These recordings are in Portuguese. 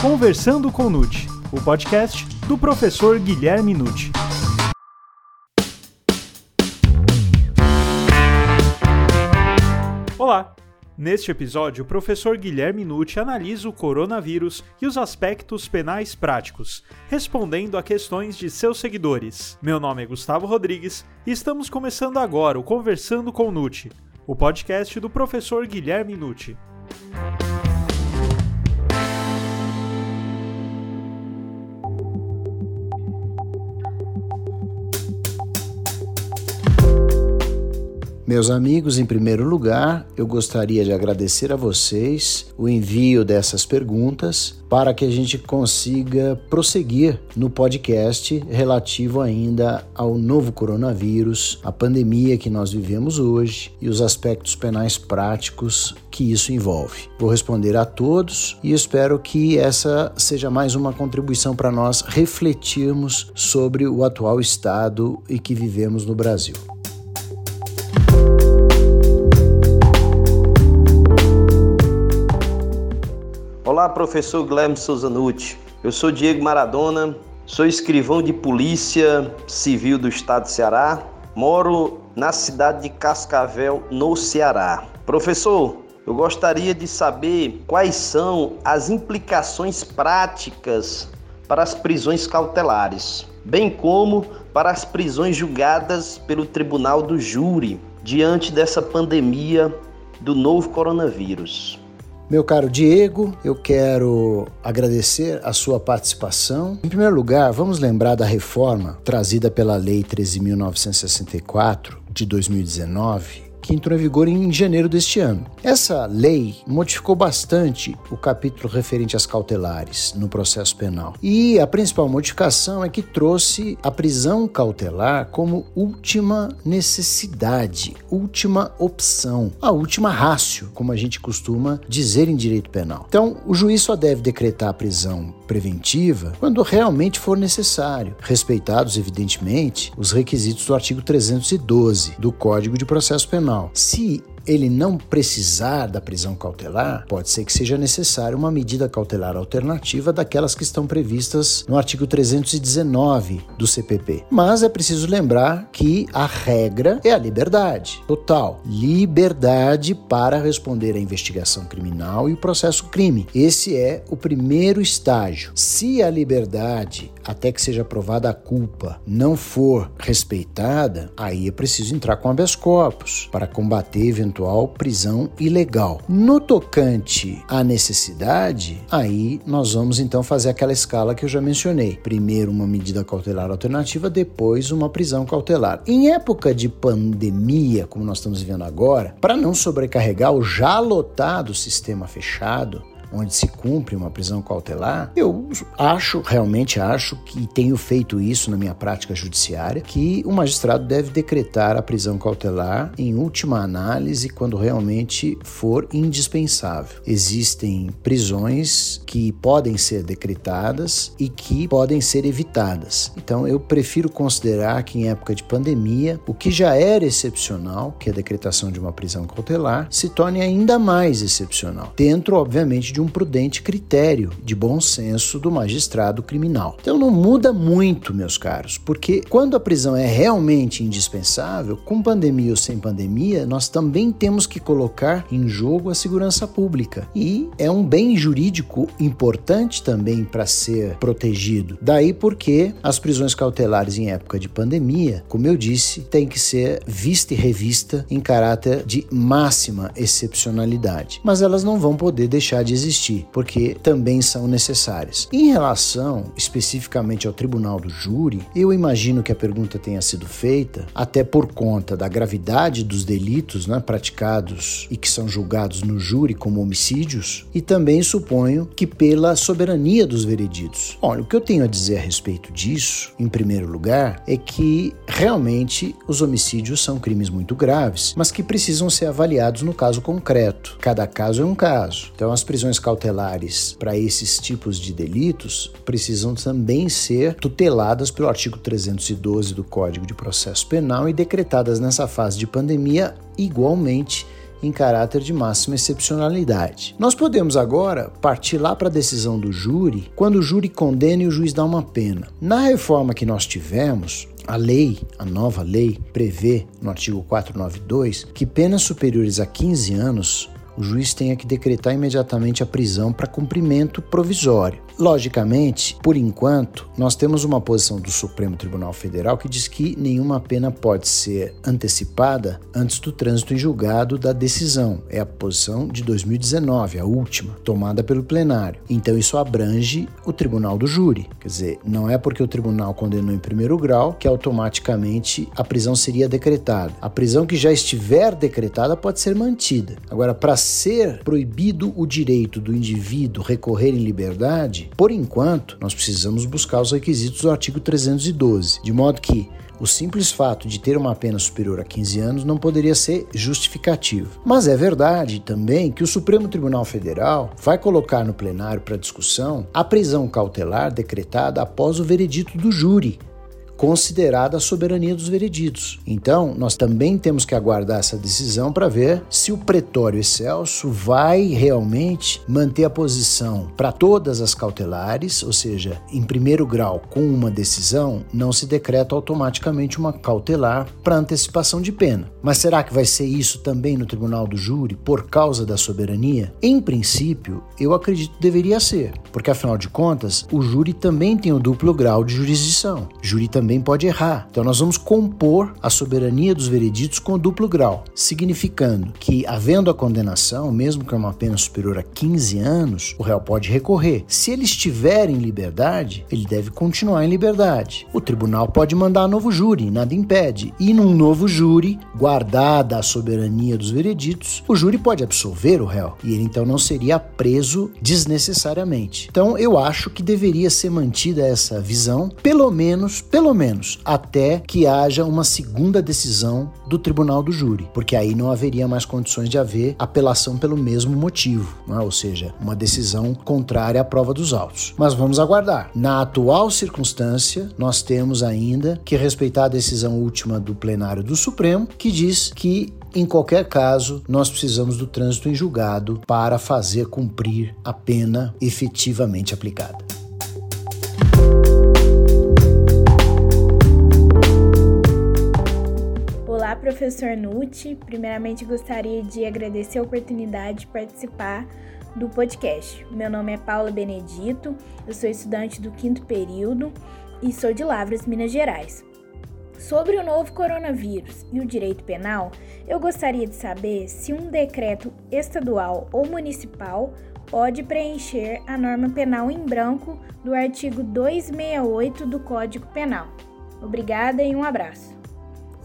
Conversando com Nute, o podcast do professor Guilherme Nute. Olá! Neste episódio, o professor Guilherme Nucci analisa o coronavírus e os aspectos penais práticos, respondendo a questões de seus seguidores. Meu nome é Gustavo Rodrigues e estamos começando agora o Conversando com Nucci, o podcast do professor Guilherme Nucci. Meus amigos, em primeiro lugar, eu gostaria de agradecer a vocês o envio dessas perguntas para que a gente consiga prosseguir no podcast relativo ainda ao novo coronavírus, a pandemia que nós vivemos hoje e os aspectos penais práticos que isso envolve. Vou responder a todos e espero que essa seja mais uma contribuição para nós refletirmos sobre o atual estado e que vivemos no Brasil. Olá, professor Guilherme Souza Nucci. Eu sou Diego Maradona, sou escrivão de Polícia Civil do Estado de Ceará, moro na cidade de Cascavel, no Ceará. Professor, eu gostaria de saber quais são as implicações práticas para as prisões cautelares, bem como para as prisões julgadas pelo Tribunal do Júri diante dessa pandemia do novo coronavírus. Meu caro Diego, eu quero agradecer a sua participação. Em primeiro lugar, vamos lembrar da reforma trazida pela Lei 13.964 de 2019 que entrou em vigor em janeiro deste ano. Essa lei modificou bastante o capítulo referente às cautelares no processo penal. E a principal modificação é que trouxe a prisão cautelar como última necessidade, última opção, a última rácio, como a gente costuma dizer em direito penal. Então, o juiz só deve decretar a prisão preventiva quando realmente for necessário, respeitados, evidentemente, os requisitos do artigo 312 do Código de Processo Penal se ele não precisar da prisão cautelar, pode ser que seja necessária uma medida cautelar alternativa daquelas que estão previstas no artigo 319 do CPP. Mas é preciso lembrar que a regra é a liberdade total, liberdade para responder à investigação criminal e o processo crime. Esse é o primeiro estágio. Se a liberdade, até que seja provada a culpa, não for respeitada, aí é preciso entrar com habeas corpus para combater eventualmente eventual prisão ilegal. No tocante à necessidade, aí nós vamos então fazer aquela escala que eu já mencionei. Primeiro uma medida cautelar alternativa, depois uma prisão cautelar. Em época de pandemia, como nós estamos vivendo agora, para não sobrecarregar o já lotado sistema fechado, onde se cumpre uma prisão cautelar, eu acho, realmente acho que tenho feito isso na minha prática judiciária, que o magistrado deve decretar a prisão cautelar em última análise quando realmente for indispensável. Existem prisões que podem ser decretadas e que podem ser evitadas. Então eu prefiro considerar que em época de pandemia, o que já era excepcional, que é a decretação de uma prisão cautelar, se torne ainda mais excepcional, dentro obviamente de de um prudente critério de bom senso do magistrado criminal. Então não muda muito, meus caros, porque quando a prisão é realmente indispensável, com pandemia ou sem pandemia, nós também temos que colocar em jogo a segurança pública e é um bem jurídico importante também para ser protegido. Daí porque as prisões cautelares em época de pandemia, como eu disse, tem que ser vista e revista em caráter de máxima excepcionalidade, mas elas não vão poder deixar de existir existir, porque também são necessárias. Em relação especificamente ao tribunal do júri, eu imagino que a pergunta tenha sido feita até por conta da gravidade dos delitos né, praticados e que são julgados no júri como homicídios, e também suponho que pela soberania dos vereditos. Olha, o que eu tenho a dizer a respeito disso, em primeiro lugar, é que realmente os homicídios são crimes muito graves, mas que precisam ser avaliados no caso concreto. Cada caso é um caso. Então, as prisões cautelares para esses tipos de delitos precisam também ser tuteladas pelo artigo 312 do Código de Processo Penal e decretadas nessa fase de pandemia igualmente em caráter de máxima excepcionalidade. Nós podemos agora partir lá para a decisão do júri, quando o júri condena e o juiz dá uma pena. Na reforma que nós tivemos, a lei, a nova lei, prevê no artigo 492 que penas superiores a 15 anos o juiz tenha que decretar imediatamente a prisão para cumprimento provisório. Logicamente, por enquanto, nós temos uma posição do Supremo Tribunal Federal que diz que nenhuma pena pode ser antecipada antes do trânsito em julgado da decisão. É a posição de 2019, a última, tomada pelo plenário. Então isso abrange o tribunal do júri. Quer dizer, não é porque o tribunal condenou em primeiro grau que automaticamente a prisão seria decretada. A prisão que já estiver decretada pode ser mantida. Agora, para ser proibido o direito do indivíduo recorrer em liberdade, por enquanto, nós precisamos buscar os requisitos do artigo 312, de modo que o simples fato de ter uma pena superior a 15 anos não poderia ser justificativo. Mas é verdade também que o Supremo Tribunal Federal vai colocar no plenário para discussão a prisão cautelar decretada após o veredito do júri, considerada a soberania dos vereditos. Então, nós também temos que aguardar essa decisão para ver se o pretório excelso vai realmente manter a posição para todas as cautelares, ou seja, em primeiro grau, com uma decisão, não se decreta automaticamente uma cautelar para antecipação de pena. Mas será que vai ser isso também no tribunal do júri por causa da soberania? Em princípio, eu acredito que deveria ser, porque afinal de contas, o júri também tem o duplo grau de jurisdição. Júri também também pode errar. Então nós vamos compor a soberania dos vereditos com duplo grau, significando que, havendo a condenação, mesmo que é uma pena superior a 15 anos, o réu pode recorrer. Se ele estiver em liberdade, ele deve continuar em liberdade. O tribunal pode mandar novo júri, nada impede. E num novo júri, guardada a soberania dos vereditos, o júri pode absolver o réu e ele então não seria preso desnecessariamente. Então eu acho que deveria ser mantida essa visão, pelo menos, pelo menos até que haja uma segunda decisão do tribunal do júri, porque aí não haveria mais condições de haver apelação pelo mesmo motivo, é? ou seja, uma decisão contrária à prova dos autos. Mas vamos aguardar. Na atual circunstância, nós temos ainda que respeitar a decisão última do plenário do Supremo, que diz que em qualquer caso, nós precisamos do trânsito em julgado para fazer cumprir a pena efetivamente aplicada. Professor Nuti. Primeiramente, gostaria de agradecer a oportunidade de participar do podcast. Meu nome é Paula Benedito, eu sou estudante do quinto período e sou de Lavras, Minas Gerais. Sobre o novo coronavírus e o direito penal, eu gostaria de saber se um decreto estadual ou municipal pode preencher a norma penal em branco do artigo 268 do Código Penal. Obrigada e um abraço.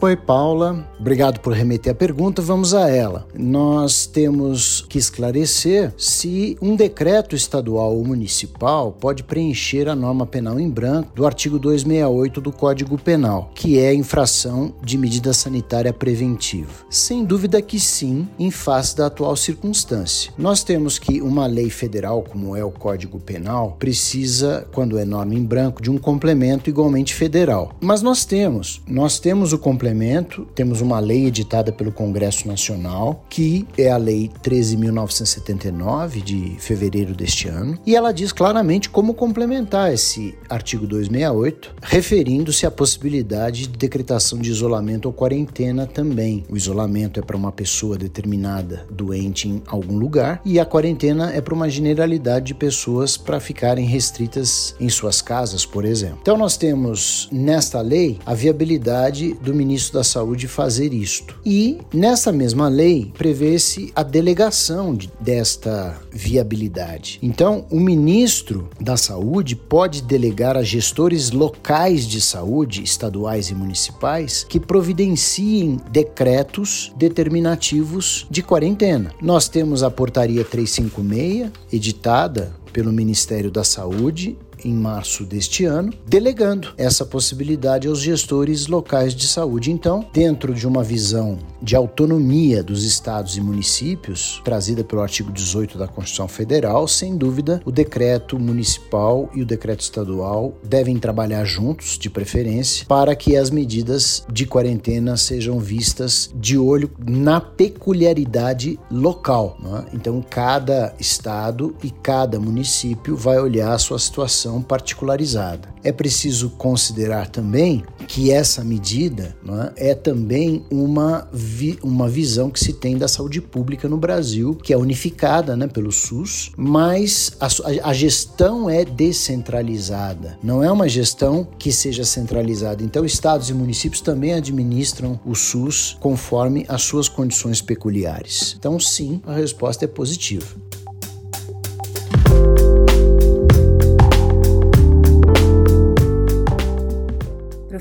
Oi, Paula. Obrigado por remeter a pergunta. Vamos a ela. Nós temos que esclarecer se um decreto estadual ou municipal pode preencher a norma penal em branco do artigo 268 do Código Penal, que é infração de medida sanitária preventiva. Sem dúvida que sim, em face da atual circunstância. Nós temos que uma lei federal, como é o Código Penal, precisa, quando é norma em branco, de um complemento igualmente federal. Mas nós temos, nós temos o complemento complemento, temos uma lei editada pelo Congresso Nacional, que é a Lei 13.979, de fevereiro deste ano, e ela diz claramente como complementar esse artigo 268, referindo-se à possibilidade de decretação de isolamento ou quarentena também. O isolamento é para uma pessoa determinada doente em algum lugar, e a quarentena é para uma generalidade de pessoas para ficarem restritas em suas casas, por exemplo. Então, nós temos nesta lei a viabilidade do ministro ministro da Saúde fazer isto. E nessa mesma lei prevê-se a delegação de, desta viabilidade. Então, o ministro da Saúde pode delegar a gestores locais de saúde, estaduais e municipais, que providenciem decretos determinativos de quarentena. Nós temos a portaria 356, editada pelo Ministério da Saúde em março deste ano, delegando essa possibilidade aos gestores locais de saúde. Então, dentro de uma visão de autonomia dos estados e municípios, trazida pelo artigo 18 da Constituição Federal, sem dúvida, o decreto municipal e o decreto estadual devem trabalhar juntos, de preferência, para que as medidas de quarentena sejam vistas de olho na peculiaridade local. É? Então, cada estado e cada município vai olhar a sua situação particularizada. É preciso considerar também que essa medida é? é, também uma, vi uma visão que se tem da saúde pública no Brasil, que é unificada né, pelo SUS, mas a, a gestão é descentralizada, não é uma gestão que seja centralizada. Então, estados e municípios também administram o SUS conforme as suas condições peculiares. Então, sim, a resposta é positiva.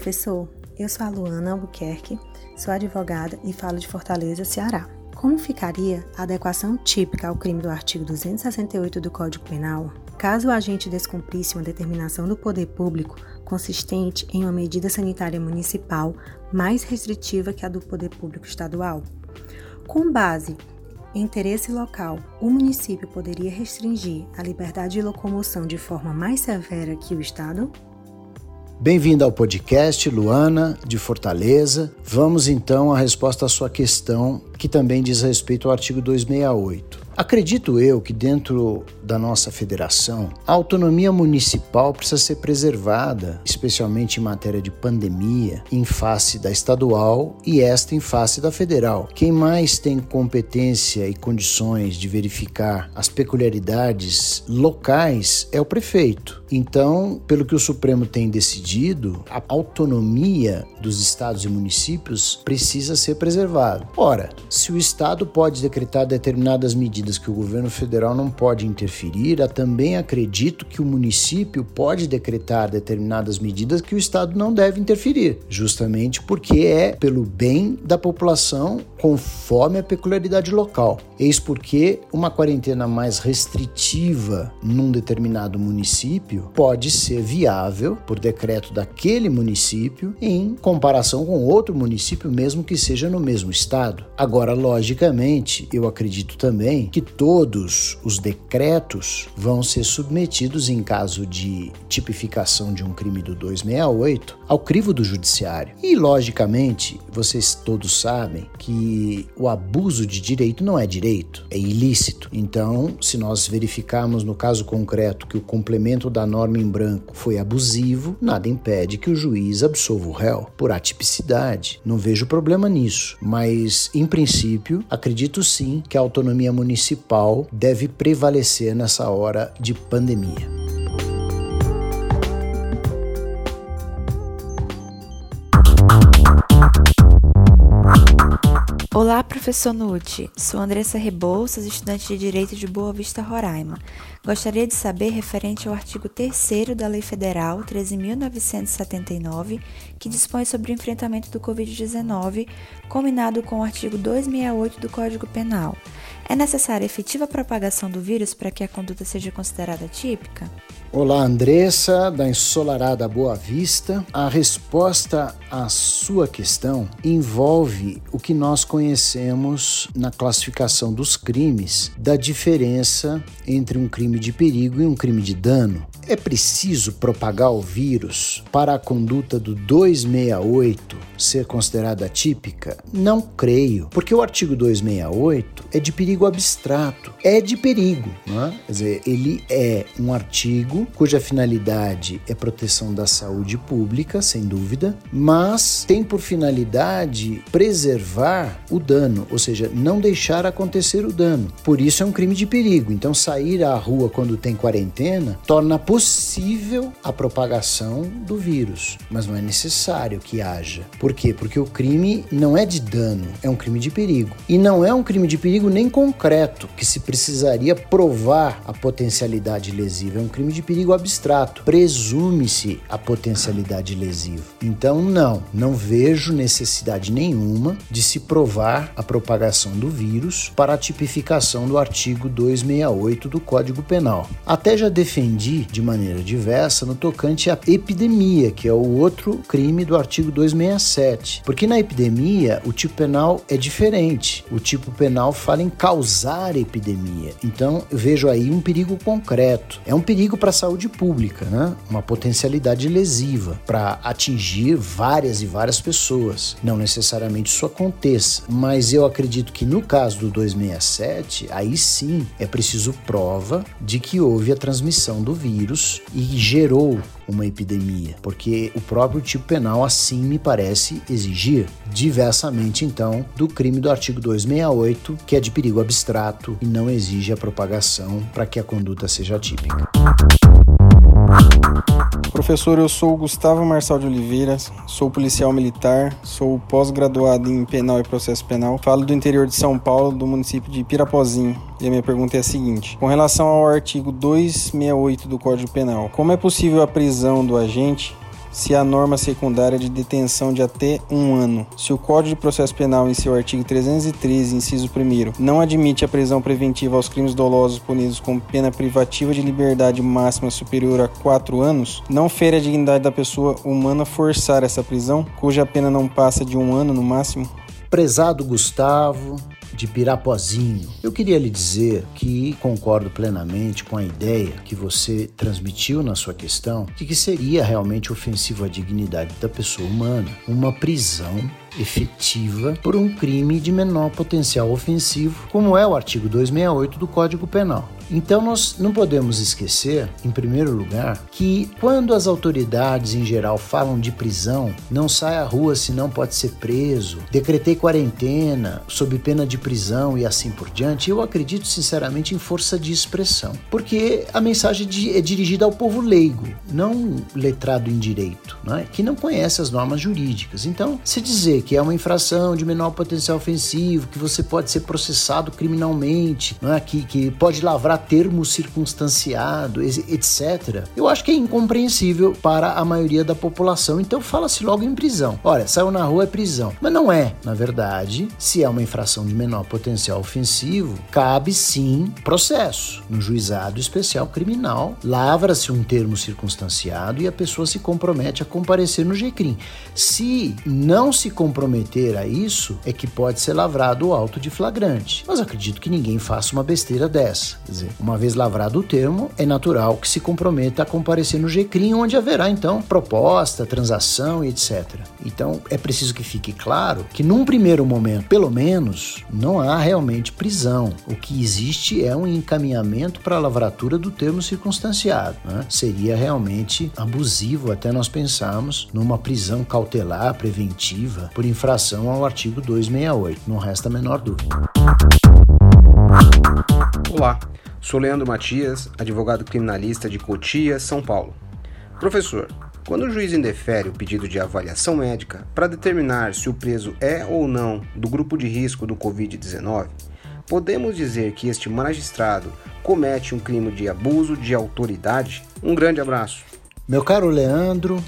Professor, eu sou a Luana Albuquerque, sou advogada e falo de Fortaleza, Ceará. Como ficaria a adequação típica ao crime do artigo 268 do Código Penal caso o agente descumprisse uma determinação do poder público consistente em uma medida sanitária municipal mais restritiva que a do poder público estadual? Com base em interesse local, o município poderia restringir a liberdade de locomoção de forma mais severa que o Estado? Bem-vindo ao podcast Luana de Fortaleza. Vamos então à resposta à sua questão, que também diz respeito ao artigo 268. Acredito eu que dentro da nossa federação, a autonomia municipal precisa ser preservada, especialmente em matéria de pandemia, em face da estadual e esta em face da federal. Quem mais tem competência e condições de verificar as peculiaridades locais é o prefeito. Então, pelo que o Supremo tem decidido, a autonomia dos estados e municípios precisa ser preservada. Ora, se o estado pode decretar determinadas medidas que o governo federal não pode interferir, também acredito que o município pode decretar determinadas medidas que o estado não deve interferir, justamente porque é pelo bem da população conforme a peculiaridade local. Eis porque uma quarentena mais restritiva num determinado município pode ser viável por decreto daquele município em comparação com outro município, mesmo que seja no mesmo estado. Agora, logicamente, eu acredito também que todos os decretos vão ser submetidos, em caso de tipificação de um crime do 268, ao crivo do judiciário. E, logicamente, vocês todos sabem que o abuso de direito não é direito, é ilícito. Então, se nós verificarmos no caso concreto que o complemento da norma em branco foi abusivo, nada impede que o juiz absolva o réu por atipicidade. Não vejo problema nisso, mas em princípio, acredito sim que a autonomia municipal deve prevalecer nessa hora de pandemia. Olá, professor Nuti. Sou Andressa Rebouças, estudante de Direito de Boa Vista, Roraima. Gostaria de saber referente ao artigo 3 da Lei Federal 13.979, que dispõe sobre o enfrentamento do Covid-19, combinado com o artigo 268 do Código Penal. É necessária efetiva propagação do vírus para que a conduta seja considerada típica? Olá, Andressa, da Ensolarada Boa Vista. A resposta à sua questão envolve o que nós conhecemos na classificação dos crimes da diferença entre um crime de perigo e um crime de dano. É preciso propagar o vírus para a conduta do 268 ser considerada típica? Não creio, porque o artigo 268 é de perigo abstrato, é de perigo, não é? quer dizer, ele é um artigo cuja finalidade é proteção da saúde pública, sem dúvida, mas tem por finalidade preservar o dano, ou seja, não deixar acontecer o dano. Por isso é um crime de perigo. Então, sair à rua quando tem quarentena torna possível a propagação do vírus, mas não é necessário que haja. Por quê? Porque o crime não é de dano, é um crime de perigo. E não é um crime de perigo nem concreto, que se precisaria provar a potencialidade lesiva. É um crime de perigo abstrato. Presume-se a potencialidade lesiva. Então, não, não vejo necessidade nenhuma de se provar a propagação do vírus para a tipificação do artigo 268 do Código Penal. Até já defendi de de maneira diversa no tocante à epidemia, que é o outro crime do artigo 267. Porque na epidemia o tipo penal é diferente. O tipo penal fala em causar epidemia. Então eu vejo aí um perigo concreto. É um perigo para a saúde pública, né? Uma potencialidade lesiva para atingir várias e várias pessoas. Não necessariamente isso aconteça, mas eu acredito que no caso do 267, aí sim é preciso prova de que houve a transmissão do vírus e gerou uma epidemia, porque o próprio tipo penal assim me parece exigir, diversamente então do crime do artigo 268, que é de perigo abstrato e não exige a propagação para que a conduta seja típica. Professor, eu sou Gustavo Marçal de Oliveira, sou policial militar, sou pós-graduado em penal e processo penal, falo do interior de São Paulo, do município de Pirapozinho. E a minha pergunta é a seguinte: com relação ao artigo 268 do Código Penal, como é possível a prisão do agente se a norma secundária de detenção de até um ano. Se o Código de Processo Penal, em seu artigo 313, inciso 1, não admite a prisão preventiva aos crimes dolosos punidos com pena privativa de liberdade máxima superior a quatro anos, não fere a dignidade da pessoa humana forçar essa prisão, cuja pena não passa de um ano no máximo? Prezado Gustavo, de Pirapozinho. Eu queria lhe dizer que concordo plenamente com a ideia que você transmitiu na sua questão de que seria realmente ofensivo à dignidade da pessoa humana uma prisão efetiva por um crime de menor potencial ofensivo, como é o artigo 268 do Código Penal. Então nós não podemos esquecer, em primeiro lugar, que quando as autoridades em geral falam de prisão, não sai à rua se não pode ser preso, decretei quarentena sob pena de prisão e assim por diante, eu acredito sinceramente em força de expressão, porque a mensagem é dirigida ao povo leigo, não letrado em direito, não é? que não conhece as normas jurídicas. Então, se dizer que é uma infração de menor potencial ofensivo, que você pode ser processado criminalmente, não é? que, que pode lavrar termo circunstanciado, etc., eu acho que é incompreensível para a maioria da população. Então fala-se logo em prisão. Olha, saiu na rua é prisão. Mas não é. Na verdade, se é uma infração de menor potencial ofensivo, cabe sim processo no juizado especial criminal. Lavra-se um termo circunstanciado e a pessoa se compromete a comparecer no GCRIM. Se não se comprometer a isso, é que pode ser lavrado o auto de flagrante. Mas acredito que ninguém faça uma besteira dessa. Uma vez lavrado o termo, é natural que se comprometa a comparecer no GCRIM, onde haverá então proposta, transação e etc. Então é preciso que fique claro que num primeiro momento, pelo menos, não há realmente prisão. O que existe é um encaminhamento para a lavratura do termo circunstanciado. Né? Seria realmente abusivo até nós pensarmos numa prisão cautelar preventiva por infração ao artigo 268. Não resta a menor dúvida. Olá, Sou Leandro Matias, advogado criminalista de Cotia, São Paulo. Professor, quando o juiz indefere o pedido de avaliação médica para determinar se o preso é ou não do grupo de risco do Covid-19, podemos dizer que este magistrado comete um crime de abuso de autoridade? Um grande abraço. Meu caro Leandro,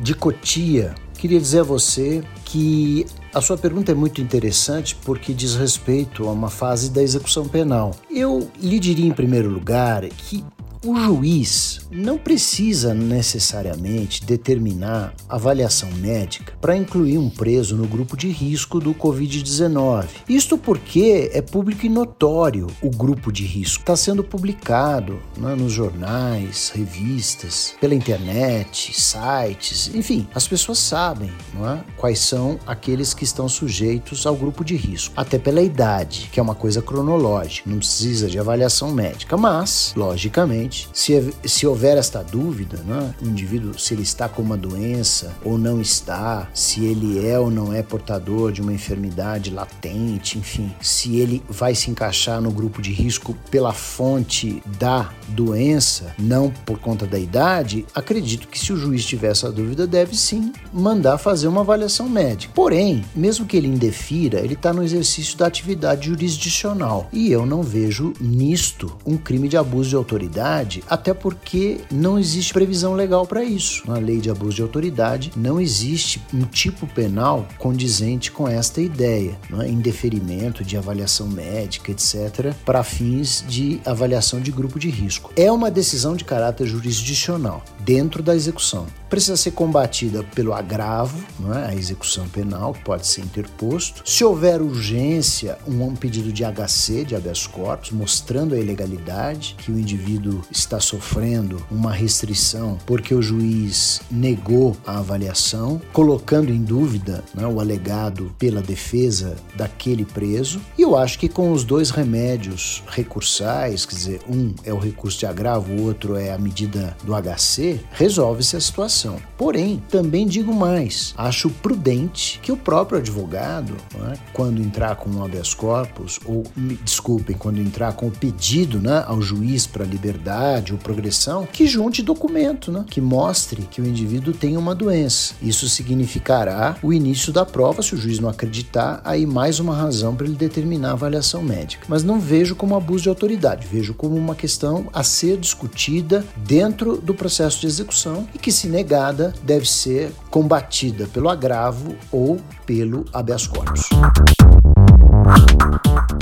de Cotia, queria dizer a você que a sua pergunta é muito interessante porque diz respeito a uma fase da execução penal. Eu lhe diria, em primeiro lugar, que o juiz não precisa necessariamente determinar avaliação médica para incluir um preso no grupo de risco do Covid-19. Isto porque é público e notório o grupo de risco. Está sendo publicado né, nos jornais, revistas, pela internet, sites, enfim, as pessoas sabem é, quais são aqueles que estão sujeitos ao grupo de risco, até pela idade, que é uma coisa cronológica, não precisa de avaliação médica, mas, logicamente, se, se houver esta dúvida, né, o indivíduo, se ele está com uma doença ou não está, se ele é ou não é portador de uma enfermidade latente, enfim, se ele vai se encaixar no grupo de risco pela fonte da doença, não por conta da idade, acredito que se o juiz tiver essa dúvida, deve sim mandar fazer uma avaliação médica. Porém, mesmo que ele indefira, ele está no exercício da atividade jurisdicional e eu não vejo nisto um crime de abuso de autoridade autoridade, até porque não existe previsão legal para isso. Na lei de abuso de autoridade não existe um tipo penal condizente com esta ideia, é? em deferimento de avaliação médica, etc., para fins de avaliação de grupo de risco. É uma decisão de caráter jurisdicional dentro da execução precisa ser combatida pelo agravo, é? a execução penal, que pode ser interposto. Se houver urgência, um pedido de HC, de habeas corpus, mostrando a ilegalidade, que o indivíduo está sofrendo uma restrição porque o juiz negou a avaliação, colocando em dúvida né, o alegado pela defesa daquele preso. E eu acho que com os dois remédios recursais, quer dizer, um é o recurso de agravo, o outro é a medida do HC, resolve-se a situação. Porém, também digo mais: acho prudente que o próprio advogado, é, quando entrar com um habeas corpus, ou me desculpem, quando entrar com o pedido né, ao juiz para liberdade ou progressão, que junte documento né, que mostre que o indivíduo tem uma doença. Isso significará o início da prova, se o juiz não acreditar, aí mais uma razão para ele determinar a avaliação médica. Mas não vejo como abuso de autoridade, vejo como uma questão a ser discutida dentro do processo de execução e que, se negar, negada deve ser combatida pelo agravo ou pelo habeas corpus.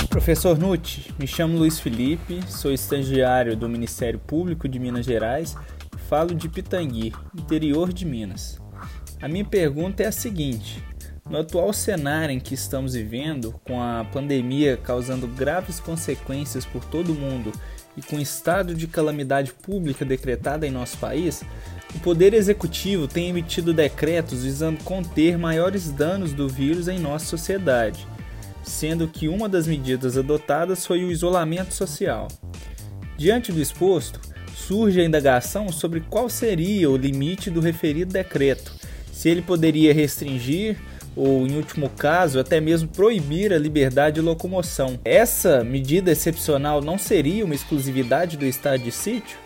Professor Nutti, me chamo Luiz Felipe, sou estagiário do Ministério Público de Minas Gerais e falo de Pitangui, interior de Minas. A minha pergunta é a seguinte: no atual cenário em que estamos vivendo, com a pandemia causando graves consequências por todo o mundo e com o estado de calamidade pública decretada em nosso país, o Poder Executivo tem emitido decretos visando conter maiores danos do vírus em nossa sociedade, sendo que uma das medidas adotadas foi o isolamento social. Diante do exposto, surge a indagação sobre qual seria o limite do referido decreto, se ele poderia restringir ou, em último caso, até mesmo proibir a liberdade de locomoção. Essa medida excepcional não seria uma exclusividade do estado de sítio?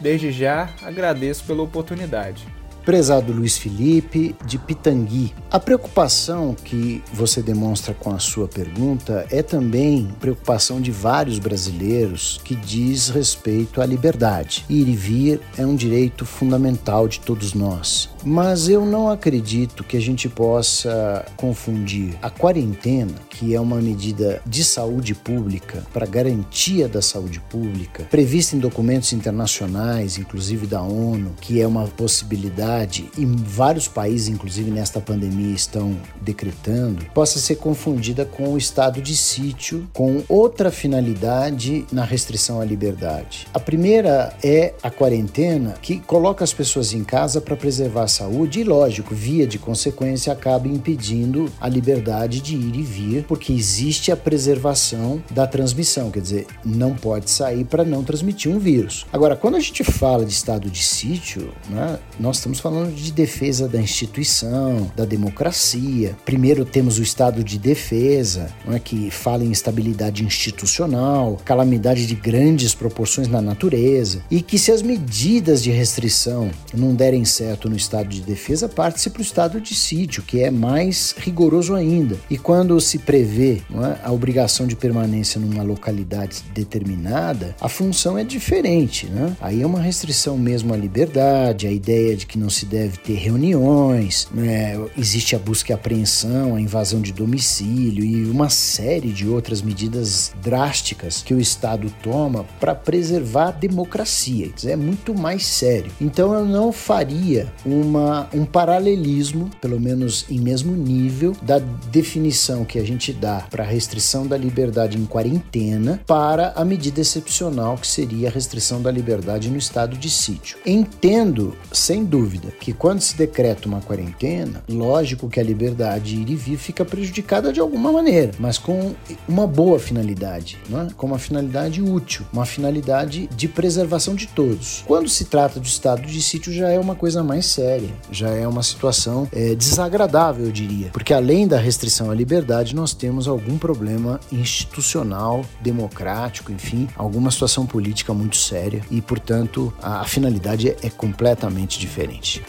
Desde já, agradeço pela oportunidade. Prezado Luiz Felipe, de Pitangui, a preocupação que você demonstra com a sua pergunta é também preocupação de vários brasileiros que diz respeito à liberdade. Ir e vir é um direito fundamental de todos nós. Mas eu não acredito que a gente possa confundir a quarentena, que é uma medida de saúde pública para garantia da saúde pública, prevista em documentos internacionais, inclusive da ONU, que é uma possibilidade e vários países, inclusive nesta pandemia, estão decretando, possa ser confundida com o estado de sítio, com outra finalidade na restrição à liberdade. A primeira é a quarentena, que coloca as pessoas em casa para preservar saúde e, lógico, via de consequência, acaba impedindo a liberdade de ir e vir, porque existe a preservação da transmissão, quer dizer, não pode sair para não transmitir um vírus. Agora, quando a gente fala de estado de sítio, né, nós estamos falando de defesa da instituição, da democracia. Primeiro temos o estado de defesa, né, que fala em estabilidade institucional, calamidade de grandes proporções na natureza, e que se as medidas de restrição não derem certo no estado estado de defesa parte-se para o estado de sítio, que é mais rigoroso ainda. E quando se prevê é, a obrigação de permanência numa localidade determinada, a função é diferente. Né? Aí é uma restrição mesmo à liberdade, a ideia de que não se deve ter reuniões, né? existe a busca e apreensão, a invasão de domicílio e uma série de outras medidas drásticas que o Estado toma para preservar a democracia. É muito mais sério. Então eu não faria um uma, um paralelismo, pelo menos em mesmo nível, da definição que a gente dá para a restrição da liberdade em quarentena para a medida excepcional que seria a restrição da liberdade no estado de sítio. Entendo, sem dúvida, que quando se decreta uma quarentena, lógico que a liberdade ir e vir fica prejudicada de alguma maneira, mas com uma boa finalidade, é? com uma finalidade útil, uma finalidade de preservação de todos. Quando se trata do estado de sítio já é uma coisa mais séria já é uma situação é, desagradável, eu diria, porque além da restrição à liberdade, nós temos algum problema institucional, democrático, enfim, alguma situação política muito séria e, portanto, a, a finalidade é, é completamente diferente.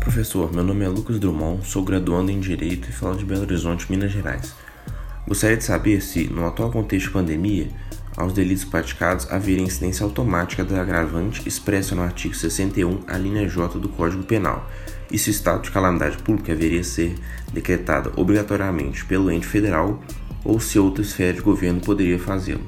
Professor, meu nome é Lucas Drummond, sou graduando em Direito e falo de Belo Horizonte, Minas Gerais. Gostaria de saber se, no atual contexto de pandemia, aos delitos praticados haveria incidência automática do agravante expressa no artigo 61, a linha J do Código Penal, e se o estado de calamidade pública haveria ser decretado obrigatoriamente pelo ente federal ou se outra esfera de governo poderia fazê-lo.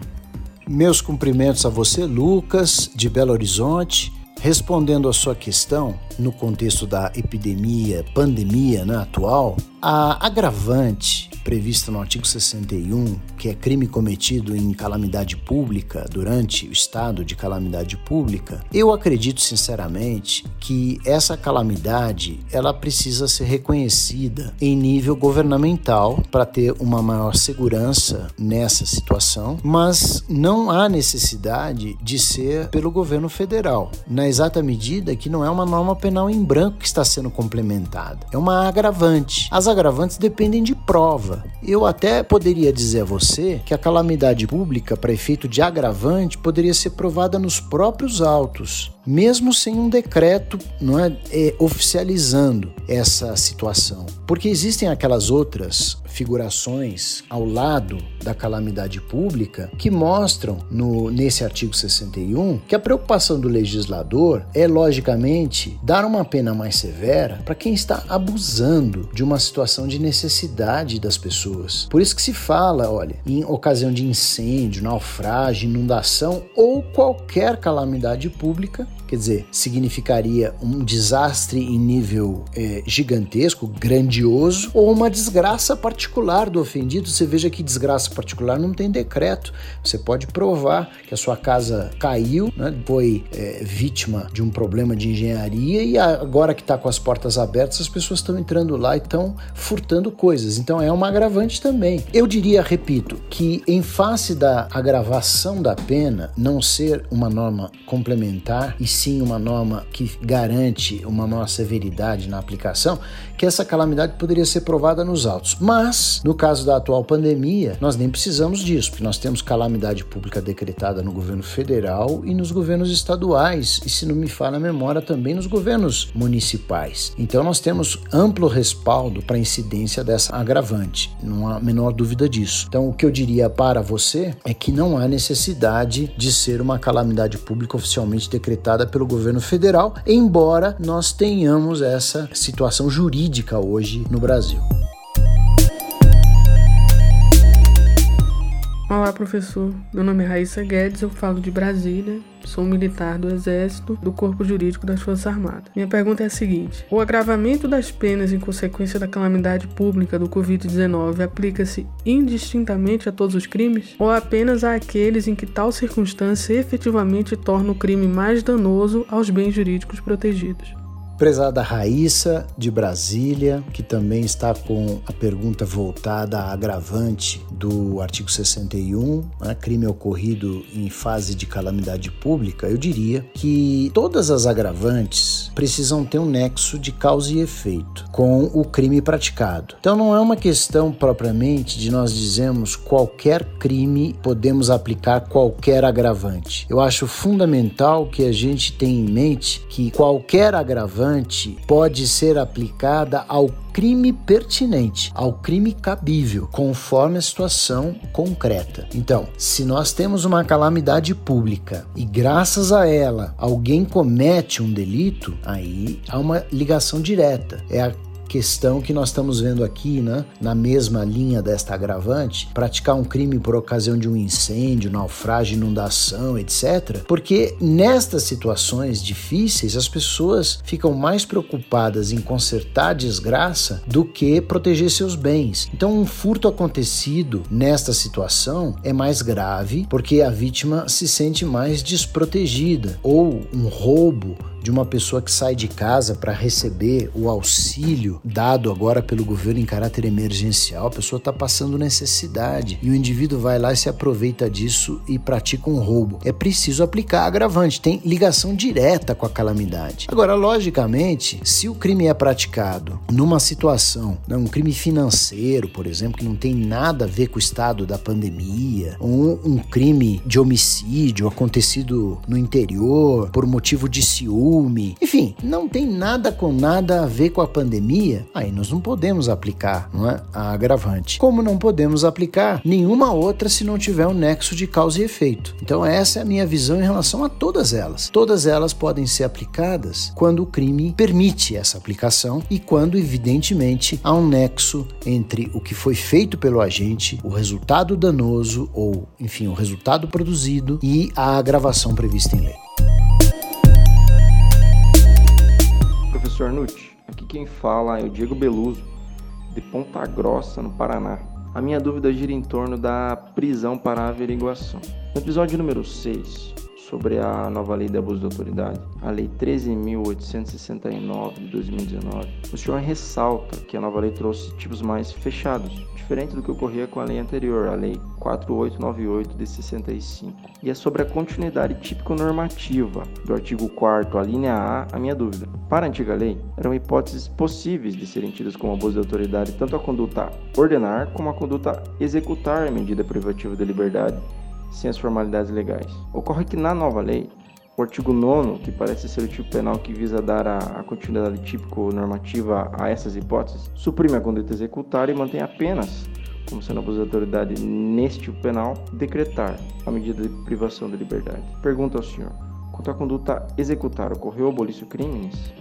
Meus cumprimentos a você, Lucas, de Belo Horizonte. Respondendo a sua questão, no contexto da epidemia, pandemia né, atual, a agravante prevista no artigo 61, que é crime cometido em calamidade pública durante o estado de calamidade pública, eu acredito sinceramente que essa calamidade ela precisa ser reconhecida em nível governamental para ter uma maior segurança nessa situação, mas não há necessidade de ser pelo governo federal, na exata medida que não é uma norma penal em branco que está sendo complementada, é uma agravante. As agravantes dependem de prova. Eu até poderia dizer a você que a calamidade pública, para efeito de agravante, poderia ser provada nos próprios autos mesmo sem um decreto não é, é, oficializando essa situação. Porque existem aquelas outras figurações ao lado da calamidade pública que mostram no, nesse artigo 61 que a preocupação do legislador é, logicamente, dar uma pena mais severa para quem está abusando de uma situação de necessidade das pessoas. Por isso que se fala, olha, em ocasião de incêndio, naufrágio, inundação ou qualquer calamidade pública, quer dizer, significaria um desastre em nível é, gigantesco, grandioso, ou uma desgraça particular do ofendido. Você veja que desgraça particular não tem decreto. Você pode provar que a sua casa caiu, né, foi é, vítima de um problema de engenharia e agora que está com as portas abertas, as pessoas estão entrando lá e estão furtando coisas. Então é uma agravante também. Eu diria, repito, que em face da agravação da pena não ser uma norma complementar e sim uma norma que garante uma maior severidade na aplicação, que essa calamidade poderia ser provada nos autos. Mas, no caso da atual pandemia, nós nem precisamos disso, porque nós temos calamidade pública decretada no governo federal e nos governos estaduais, e se não me falha a memória, também nos governos municipais. Então, nós temos amplo respaldo para a incidência dessa agravante, não há a menor dúvida disso. Então, o que eu diria para você é que não há necessidade de ser uma calamidade pública oficialmente decretada pelo governo federal, embora nós tenhamos essa situação jurídica hoje no Brasil. Olá, professor. Meu nome é Raíssa Guedes, eu falo de Brasília. Sou militar do Exército, do Corpo Jurídico das Forças Armadas. Minha pergunta é a seguinte: o agravamento das penas em consequência da calamidade pública do Covid-19 aplica-se indistintamente a todos os crimes ou apenas àqueles em que tal circunstância efetivamente torna o crime mais danoso aos bens jurídicos protegidos? Prezada Raíssa, de Brasília, que também está com a pergunta voltada à agravante do artigo 61, né, crime ocorrido em fase de calamidade pública, eu diria que todas as agravantes precisam ter um nexo de causa e efeito com o crime praticado. Então não é uma questão propriamente de nós dizermos qualquer crime podemos aplicar qualquer agravante. Eu acho fundamental que a gente tenha em mente que qualquer agravante agravante pode ser aplicada ao crime pertinente, ao crime cabível, conforme a situação concreta. Então, se nós temos uma calamidade pública e graças a ela alguém comete um delito, aí há uma ligação direta. É a questão que nós estamos vendo aqui, né, na mesma linha desta agravante, praticar um crime por ocasião de um incêndio, naufrágio, inundação, etc. Porque nestas situações difíceis as pessoas ficam mais preocupadas em consertar a desgraça do que proteger seus bens. Então, um furto acontecido nesta situação é mais grave porque a vítima se sente mais desprotegida ou um roubo de uma pessoa que sai de casa para receber o auxílio dado agora pelo governo em caráter emergencial, a pessoa está passando necessidade e o indivíduo vai lá e se aproveita disso e pratica um roubo. É preciso aplicar agravante, tem ligação direta com a calamidade. Agora, logicamente, se o crime é praticado numa situação, né, um crime financeiro, por exemplo, que não tem nada a ver com o estado da pandemia, ou um crime de homicídio acontecido no interior por motivo de ciúme, enfim, não tem nada com nada a ver com a pandemia, aí nós não podemos aplicar não é, a agravante. Como não podemos aplicar nenhuma outra se não tiver um nexo de causa e efeito. Então, essa é a minha visão em relação a todas elas. Todas elas podem ser aplicadas quando o crime permite essa aplicação e quando, evidentemente, há um nexo entre o que foi feito pelo agente, o resultado danoso ou, enfim, o resultado produzido e a agravação prevista em lei. Professor Nutt, aqui quem fala é o Diego Beluso, de Ponta Grossa, no Paraná. A minha dúvida gira em torno da prisão para averiguação. No episódio número 6, sobre a nova lei de abuso de autoridade, a Lei 13.869 de 2019, o senhor ressalta que a nova lei trouxe tipos mais fechados, diferente do que ocorria com a lei anterior, a Lei 4898 de 65. E é sobre a continuidade típico-normativa do artigo 4 a linha A, a minha dúvida. Para a antiga lei, eram hipóteses possíveis de serem tidas como abuso de autoridade tanto a conduta ordenar como a conduta executar a medida privativa de liberdade sem as formalidades legais. Ocorre que na nova lei, o artigo 9, que parece ser o tipo penal que visa dar a, a continuidade típico-normativa a essas hipóteses, suprime a conduta executar e mantém apenas, como sendo abuso de autoridade neste tipo penal, decretar a medida de privação de liberdade. Pergunta ao senhor: quanto à conduta executar, ocorreu abolício crimes?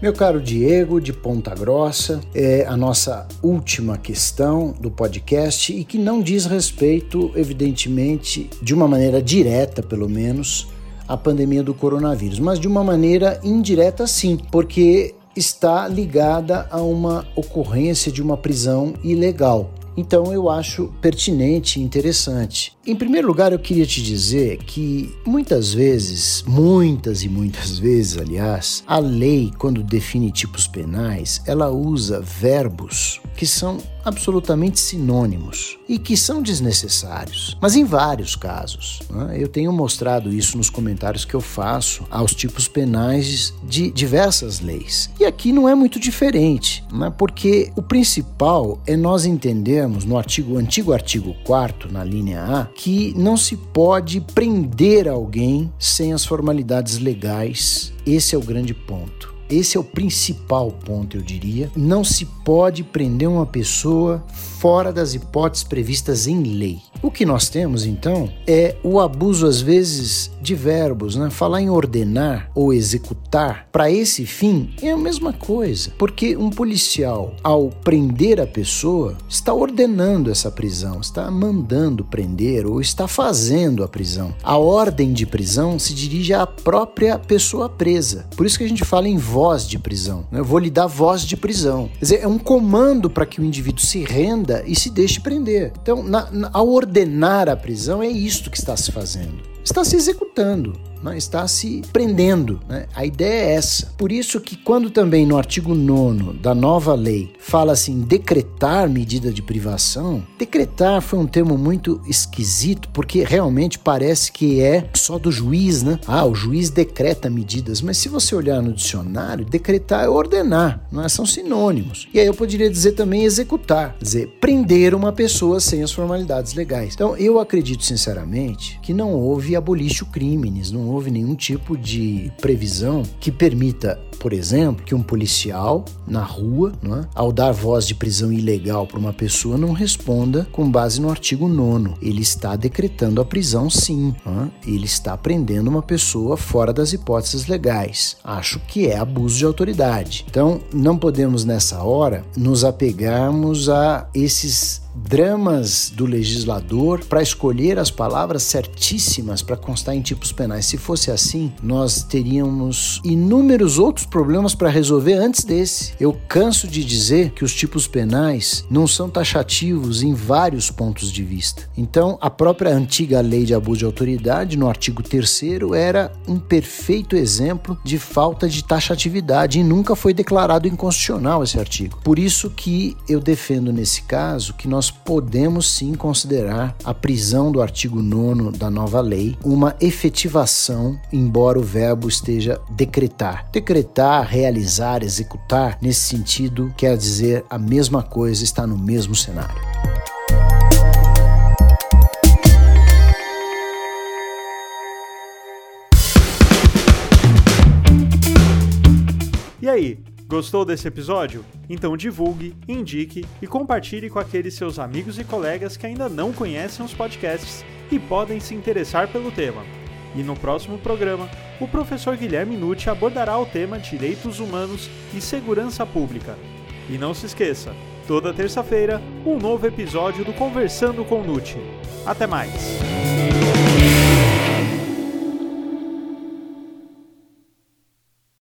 Meu caro Diego, de Ponta Grossa, é a nossa última questão do podcast e que não diz respeito, evidentemente, de uma maneira direta, pelo menos, à pandemia do coronavírus, mas de uma maneira indireta, sim, porque está ligada a uma ocorrência de uma prisão ilegal. Então eu acho pertinente e interessante. Em primeiro lugar, eu queria te dizer que muitas vezes, muitas e muitas vezes, aliás, a lei, quando define tipos penais, ela usa verbos que são absolutamente sinônimos e que são desnecessários, mas em vários casos. Né? Eu tenho mostrado isso nos comentários que eu faço aos tipos penais de diversas leis. E aqui não é muito diferente, né? porque o principal é nós entendermos no artigo, antigo artigo 4 na linha A, que não se pode prender alguém sem as formalidades legais. Esse é o grande ponto. Esse é o principal ponto, eu diria. Não se pode prender uma pessoa fora das hipóteses previstas em lei. O que nós temos então é o abuso, às vezes, de verbos, né? Falar em ordenar ou executar, para esse fim, é a mesma coisa. Porque um policial, ao prender a pessoa, está ordenando essa prisão, está mandando prender ou está fazendo a prisão. A ordem de prisão se dirige à própria pessoa presa. Por isso que a gente fala em voz de prisão. Né? Eu vou lhe dar voz de prisão. Quer dizer, é um comando para que o indivíduo se renda e se deixe prender. Então, na, na, ao ordenar a prisão, é isto que está se fazendo. Está se executando né, está se prendendo. Né? A ideia é essa. Por isso que quando também no artigo 9 da nova lei fala assim decretar medida de privação, decretar foi um termo muito esquisito porque realmente parece que é só do juiz, né? Ah, o juiz decreta medidas, mas se você olhar no dicionário, decretar é ordenar, não é? são sinônimos. E aí eu poderia dizer também executar, dizer prender uma pessoa sem as formalidades legais. Então eu acredito sinceramente que não houve abolício crimes, não houve nenhum tipo de previsão que permita, por exemplo, que um policial na rua, é, ao dar voz de prisão ilegal para uma pessoa, não responda com base no artigo 9. Ele está decretando a prisão, sim. É? Ele está prendendo uma pessoa fora das hipóteses legais. Acho que é abuso de autoridade. Então, não podemos nessa hora nos apegarmos a esses dramas do legislador para escolher as palavras certíssimas para constar em tipos penais. Se fosse assim, nós teríamos inúmeros outros problemas para resolver antes desse. Eu canso de dizer que os tipos penais não são taxativos em vários pontos de vista. Então, a própria antiga lei de abuso de autoridade, no artigo 3 era um perfeito exemplo de falta de taxatividade e nunca foi declarado inconstitucional esse artigo. Por isso que eu defendo nesse caso que nós podemos sim considerar a prisão do artigo 9 da nova lei uma efetivação, embora o verbo esteja decretar. Decretar, realizar, executar, nesse sentido, quer dizer a mesma coisa, está no mesmo cenário. E aí, gostou desse episódio? Então divulgue, indique e compartilhe com aqueles seus amigos e colegas que ainda não conhecem os podcasts e podem se interessar pelo tema. E no próximo programa, o professor Guilherme Nucci abordará o tema Direitos Humanos e Segurança Pública. E não se esqueça, toda terça-feira, um novo episódio do Conversando com Nucci. Até mais!